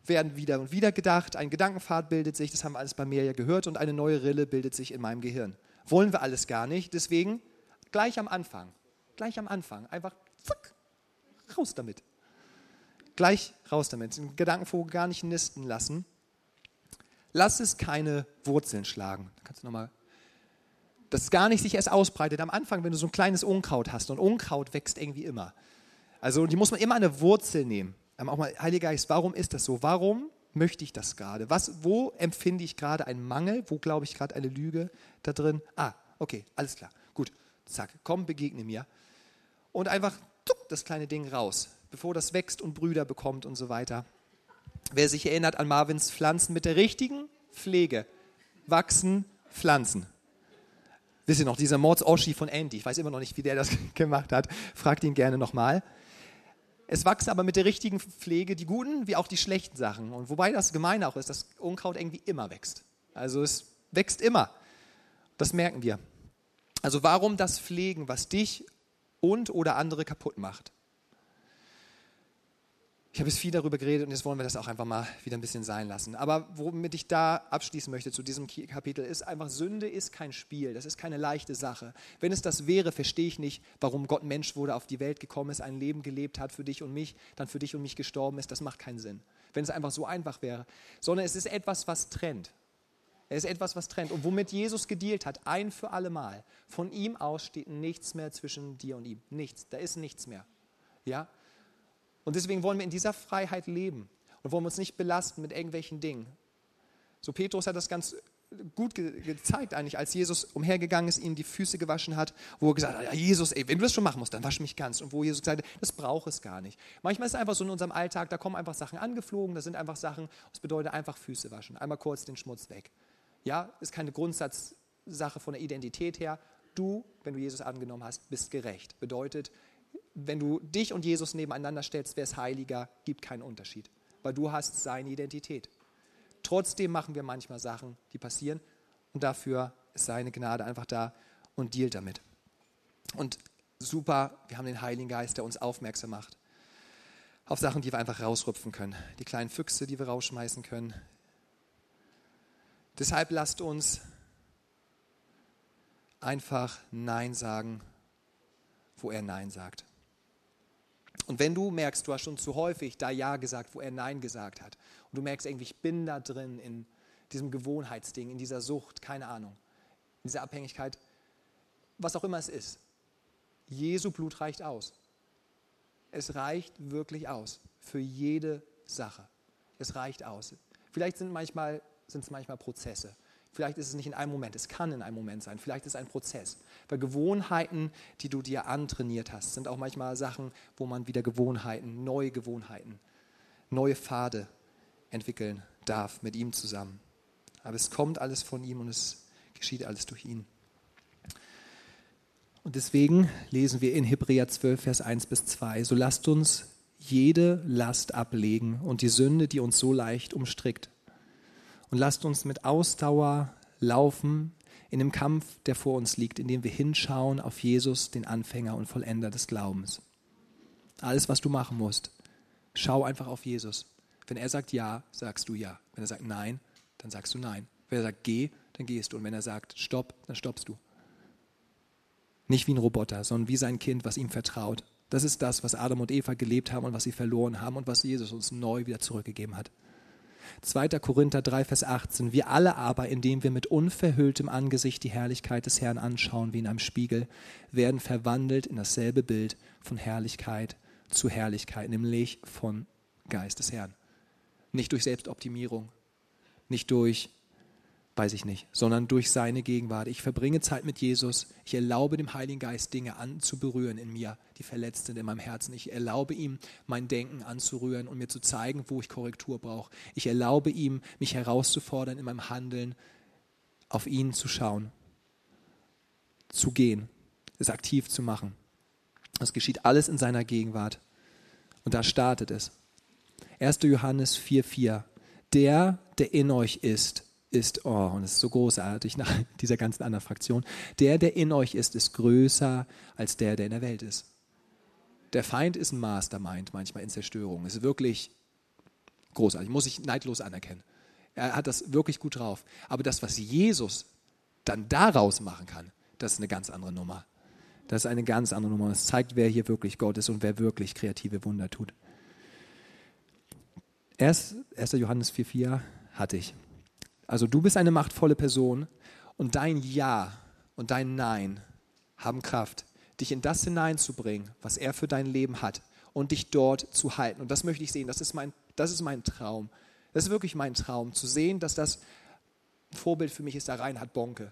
werden wieder und wieder gedacht, ein Gedankenpfad bildet sich, das haben wir alles bei mir ja gehört, und eine neue Rille bildet sich in meinem Gehirn. Wollen wir alles gar nicht, deswegen gleich am Anfang, gleich am Anfang, einfach zack, raus damit. Gleich raus damit, den Gedankenvogel gar nicht nisten lassen. Lass es keine Wurzeln schlagen. Da kannst du nochmal dass es gar nicht sich erst ausbreitet. Am Anfang, wenn du so ein kleines Unkraut hast, und Unkraut wächst irgendwie immer. Also die muss man immer eine Wurzel nehmen. Ähm, auch mal, Heiliger Geist, warum ist das so? Warum möchte ich das gerade? Was, wo empfinde ich gerade einen Mangel? Wo glaube ich gerade eine Lüge da drin? Ah, okay, alles klar. Gut, zack, komm, begegne mir. Und einfach tuck, das kleine Ding raus, bevor das wächst und Brüder bekommt und so weiter. Wer sich erinnert an Marvins Pflanzen mit der richtigen Pflege, wachsen Pflanzen. Wisst ihr noch, dieser Mords-Oschi von Andy, ich weiß immer noch nicht, wie der das [laughs] gemacht hat, fragt ihn gerne nochmal. Es wachsen aber mit der richtigen Pflege die guten wie auch die schlechten Sachen. Und wobei das gemein auch ist, dass Unkraut irgendwie immer wächst. Also es wächst immer. Das merken wir. Also warum das pflegen, was dich und oder andere kaputt macht? Ich habe jetzt viel darüber geredet und jetzt wollen wir das auch einfach mal wieder ein bisschen sein lassen. Aber womit ich da abschließen möchte zu diesem Kapitel ist einfach, Sünde ist kein Spiel, das ist keine leichte Sache. Wenn es das wäre, verstehe ich nicht, warum Gott Mensch wurde, auf die Welt gekommen ist, ein Leben gelebt hat für dich und mich, dann für dich und mich gestorben ist. Das macht keinen Sinn. Wenn es einfach so einfach wäre. Sondern es ist etwas, was trennt. Es ist etwas, was trennt. Und womit Jesus gedealt hat, ein für alle Mal. Von ihm aus steht nichts mehr zwischen dir und ihm. Nichts. Da ist nichts mehr. Ja? Und deswegen wollen wir in dieser Freiheit leben und wollen uns nicht belasten mit irgendwelchen Dingen. So Petrus hat das ganz gut ge gezeigt eigentlich, als Jesus umhergegangen ist, ihm die Füße gewaschen hat, wo er gesagt hat, ja Jesus, ey, wenn du das schon machen musst, dann wasch mich ganz. Und wo Jesus gesagt hat, das braucht es gar nicht. Manchmal ist es einfach so in unserem Alltag, da kommen einfach Sachen angeflogen, da sind einfach Sachen, das bedeutet einfach Füße waschen, einmal kurz den Schmutz weg. Ja, ist keine Grundsatzsache von der Identität her. Du, wenn du Jesus angenommen hast, bist gerecht. Bedeutet, wenn du dich und Jesus nebeneinander stellst, wer ist heiliger, gibt keinen Unterschied, weil du hast seine Identität. Trotzdem machen wir manchmal Sachen, die passieren und dafür ist seine Gnade einfach da und dealt damit. Und super, wir haben den Heiligen Geist, der uns aufmerksam macht auf Sachen, die wir einfach rausrupfen können. Die kleinen Füchse, die wir rausschmeißen können. Deshalb lasst uns einfach Nein sagen, wo er Nein sagt. Und wenn du merkst, du hast schon zu häufig da Ja gesagt, wo er Nein gesagt hat, und du merkst irgendwie, ich bin da drin in diesem Gewohnheitsding, in dieser Sucht, keine Ahnung, in dieser Abhängigkeit, was auch immer es ist, Jesu Blut reicht aus. Es reicht wirklich aus für jede Sache. Es reicht aus. Vielleicht sind manchmal, sind es manchmal Prozesse. Vielleicht ist es nicht in einem Moment, es kann in einem Moment sein, vielleicht ist es ein Prozess. Weil Gewohnheiten, die du dir antrainiert hast, sind auch manchmal Sachen, wo man wieder Gewohnheiten, neue Gewohnheiten, neue Pfade entwickeln darf mit ihm zusammen. Aber es kommt alles von ihm und es geschieht alles durch ihn. Und deswegen lesen wir in Hebräer 12, Vers 1 bis 2, so lasst uns jede Last ablegen und die Sünde, die uns so leicht umstrickt und lasst uns mit Ausdauer laufen in dem Kampf, der vor uns liegt, indem wir hinschauen auf Jesus, den Anfänger und Vollender des Glaubens. Alles, was du machen musst, schau einfach auf Jesus. Wenn er sagt ja, sagst du ja. Wenn er sagt nein, dann sagst du nein. Wenn er sagt, geh, dann gehst du. Und wenn er sagt, stopp, dann stoppst du. Nicht wie ein Roboter, sondern wie sein Kind, was ihm vertraut. Das ist das, was Adam und Eva gelebt haben und was sie verloren haben und was Jesus uns neu wieder zurückgegeben hat. 2. Korinther 3, Vers 18. Wir alle aber, indem wir mit unverhülltem Angesicht die Herrlichkeit des Herrn anschauen, wie in einem Spiegel, werden verwandelt in dasselbe Bild von Herrlichkeit zu Herrlichkeit, nämlich von Geist des Herrn. Nicht durch Selbstoptimierung, nicht durch weiß ich nicht, sondern durch seine Gegenwart. Ich verbringe Zeit mit Jesus. Ich erlaube dem Heiligen Geist Dinge anzuberühren in mir, die verletzt sind in meinem Herzen. Ich erlaube ihm, mein Denken anzurühren und mir zu zeigen, wo ich Korrektur brauche. Ich erlaube ihm, mich herauszufordern in meinem Handeln, auf ihn zu schauen, zu gehen, es aktiv zu machen. Das geschieht alles in seiner Gegenwart. Und da startet es. 1. Johannes 4,4. Der, der in euch ist, ist, oh, und es ist so großartig nach [laughs] dieser ganzen anderen Fraktion, der, der in euch ist, ist größer als der, der in der Welt ist. Der Feind ist ein Mastermind manchmal in Zerstörung. Es ist wirklich großartig, muss ich neidlos anerkennen. Er hat das wirklich gut drauf. Aber das, was Jesus dann daraus machen kann, das ist eine ganz andere Nummer. Das ist eine ganz andere Nummer. Es zeigt, wer hier wirklich Gott ist und wer wirklich kreative Wunder tut. 1. Johannes 4,4 hatte ich. Also du bist eine machtvolle Person und dein Ja und dein Nein haben Kraft, dich in das hineinzubringen, was er für dein Leben hat und dich dort zu halten. Und das möchte ich sehen. Das ist mein, das ist mein Traum. Das ist wirklich mein Traum, zu sehen, dass das Vorbild für mich ist der Reinhard Bonke.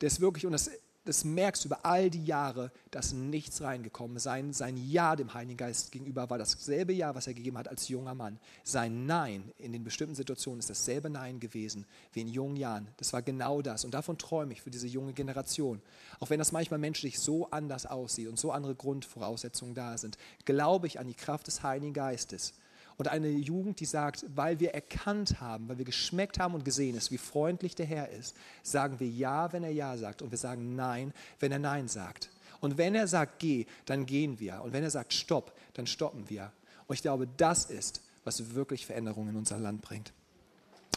Der ist wirklich, und das das merkst du über all die Jahre, dass nichts reingekommen ist. Sein, sein Ja dem Heiligen Geist gegenüber war dasselbe Ja, was er gegeben hat als junger Mann. Sein Nein in den bestimmten Situationen ist dasselbe Nein gewesen wie in jungen Jahren. Das war genau das. Und davon träume ich für diese junge Generation. Auch wenn das manchmal menschlich so anders aussieht und so andere Grundvoraussetzungen da sind, glaube ich an die Kraft des Heiligen Geistes und eine Jugend, die sagt, weil wir erkannt haben, weil wir geschmeckt haben und gesehen ist, wie freundlich der Herr ist, sagen wir Ja, wenn er Ja sagt und wir sagen Nein, wenn er Nein sagt. Und wenn er sagt Geh, dann gehen wir. Und wenn er sagt Stopp, dann stoppen wir. Und ich glaube, das ist, was wirklich Veränderungen in unser Land bringt.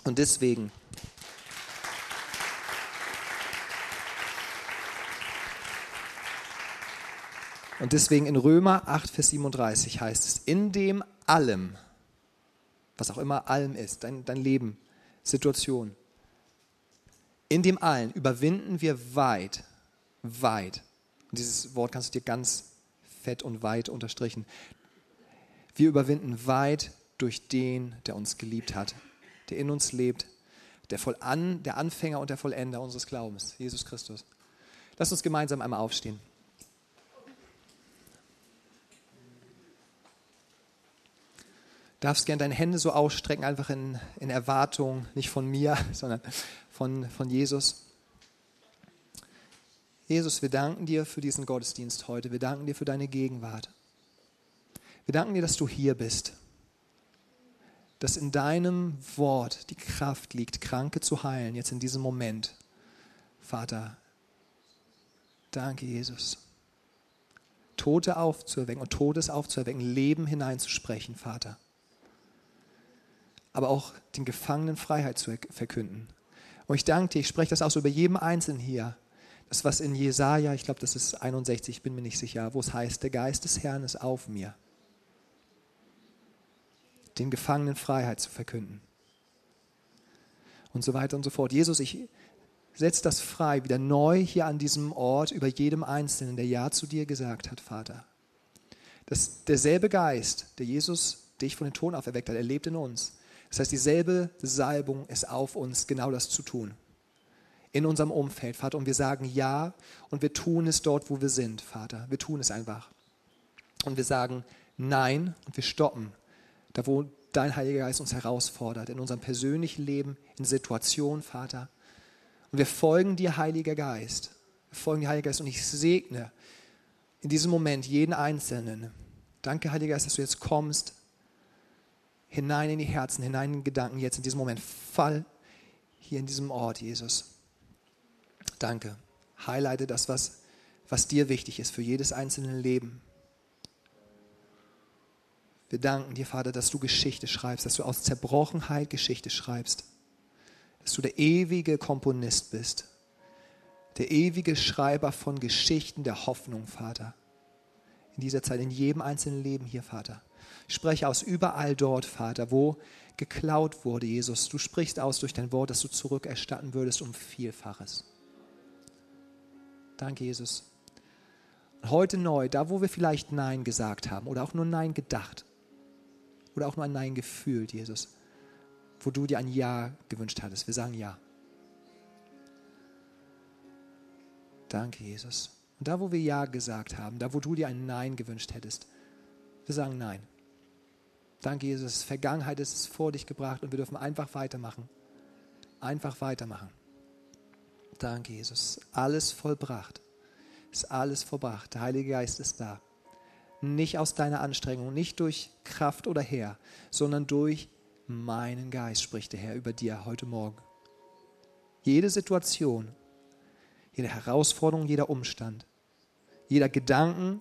Und deswegen Und deswegen in Römer 8, Vers 37 heißt es, in dem allem, was auch immer allem ist, dein, dein Leben, Situation. In dem allen überwinden wir weit, weit. Und dieses Wort kannst du dir ganz fett und weit unterstrichen. Wir überwinden weit durch den, der uns geliebt hat, der in uns lebt, der, Vollan, der Anfänger und der Vollender unseres Glaubens, Jesus Christus. Lass uns gemeinsam einmal aufstehen. Darfst gerne deine Hände so ausstrecken, einfach in, in Erwartung, nicht von mir, [laughs] sondern von, von Jesus. Jesus, wir danken dir für diesen Gottesdienst heute. Wir danken dir für deine Gegenwart. Wir danken dir, dass du hier bist. Dass in deinem Wort die Kraft liegt, Kranke zu heilen, jetzt in diesem Moment. Vater, danke, Jesus. Tote aufzuerwecken und Todes aufzuerwecken, Leben hineinzusprechen, Vater aber auch den Gefangenen Freiheit zu verkünden. Und ich danke dir, ich spreche das aus über jedem Einzelnen hier. Das, was in Jesaja, ich glaube, das ist 61, ich bin mir nicht sicher, wo es heißt, der Geist des Herrn ist auf mir. Den Gefangenen Freiheit zu verkünden. Und so weiter und so fort. Jesus, ich setze das frei, wieder neu hier an diesem Ort über jedem Einzelnen, der Ja zu dir gesagt hat, Vater. Dass derselbe Geist, der Jesus dich von den Toten auferweckt hat, er lebt in uns. Das heißt, dieselbe Salbung ist auf uns, genau das zu tun. In unserem Umfeld, Vater. Und wir sagen Ja und wir tun es dort, wo wir sind, Vater. Wir tun es einfach. Und wir sagen Nein und wir stoppen, da wo dein Heiliger Geist uns herausfordert, in unserem persönlichen Leben, in Situationen, Vater. Und wir folgen dir, Heiliger Geist. Wir folgen dir, Heiliger Geist. Und ich segne in diesem Moment jeden Einzelnen. Danke, Heiliger Geist, dass du jetzt kommst hinein in die Herzen, hinein in die Gedanken jetzt in diesem Moment. Fall hier in diesem Ort, Jesus. Danke. Highlighte das, was, was dir wichtig ist für jedes einzelne Leben. Wir danken dir, Vater, dass du Geschichte schreibst, dass du aus Zerbrochenheit Geschichte schreibst. dass du der ewige Komponist bist, der ewige Schreiber von Geschichten der Hoffnung, Vater. In dieser Zeit, in jedem einzelnen Leben hier, Vater. Spreche aus überall dort, Vater, wo geklaut wurde, Jesus. Du sprichst aus durch dein Wort, dass du zurückerstatten würdest um Vielfaches. Danke, Jesus. Heute neu, da wo wir vielleicht Nein gesagt haben oder auch nur Nein gedacht oder auch nur ein Nein gefühlt, Jesus, wo du dir ein Ja gewünscht hattest. Wir sagen Ja. Danke, Jesus. Und da, wo wir Ja gesagt haben, da, wo du dir ein Nein gewünscht hättest, wir sagen Nein. Danke, Jesus. Vergangenheit ist vor dich gebracht und wir dürfen einfach weitermachen. Einfach weitermachen. Danke, Jesus. Alles vollbracht. Ist alles vollbracht. Der Heilige Geist ist da. Nicht aus deiner Anstrengung, nicht durch Kraft oder Herr, sondern durch meinen Geist, spricht der Herr über dir heute Morgen. Jede Situation, jede Herausforderung, jeder Umstand, jeder Gedanken,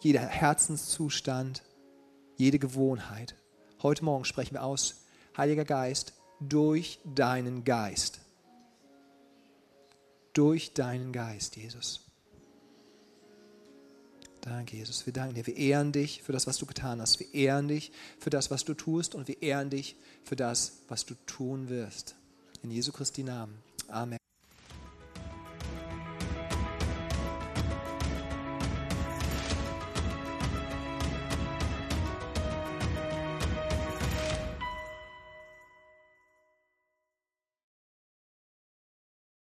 jeder Herzenszustand, jede Gewohnheit. Heute Morgen sprechen wir aus, Heiliger Geist, durch deinen Geist. Durch deinen Geist, Jesus. Danke, Jesus. Wir danken dir. Wir ehren dich für das, was du getan hast. Wir ehren dich für das, was du tust. Und wir ehren dich für das, was du tun wirst. In Jesu Christi Namen. Amen.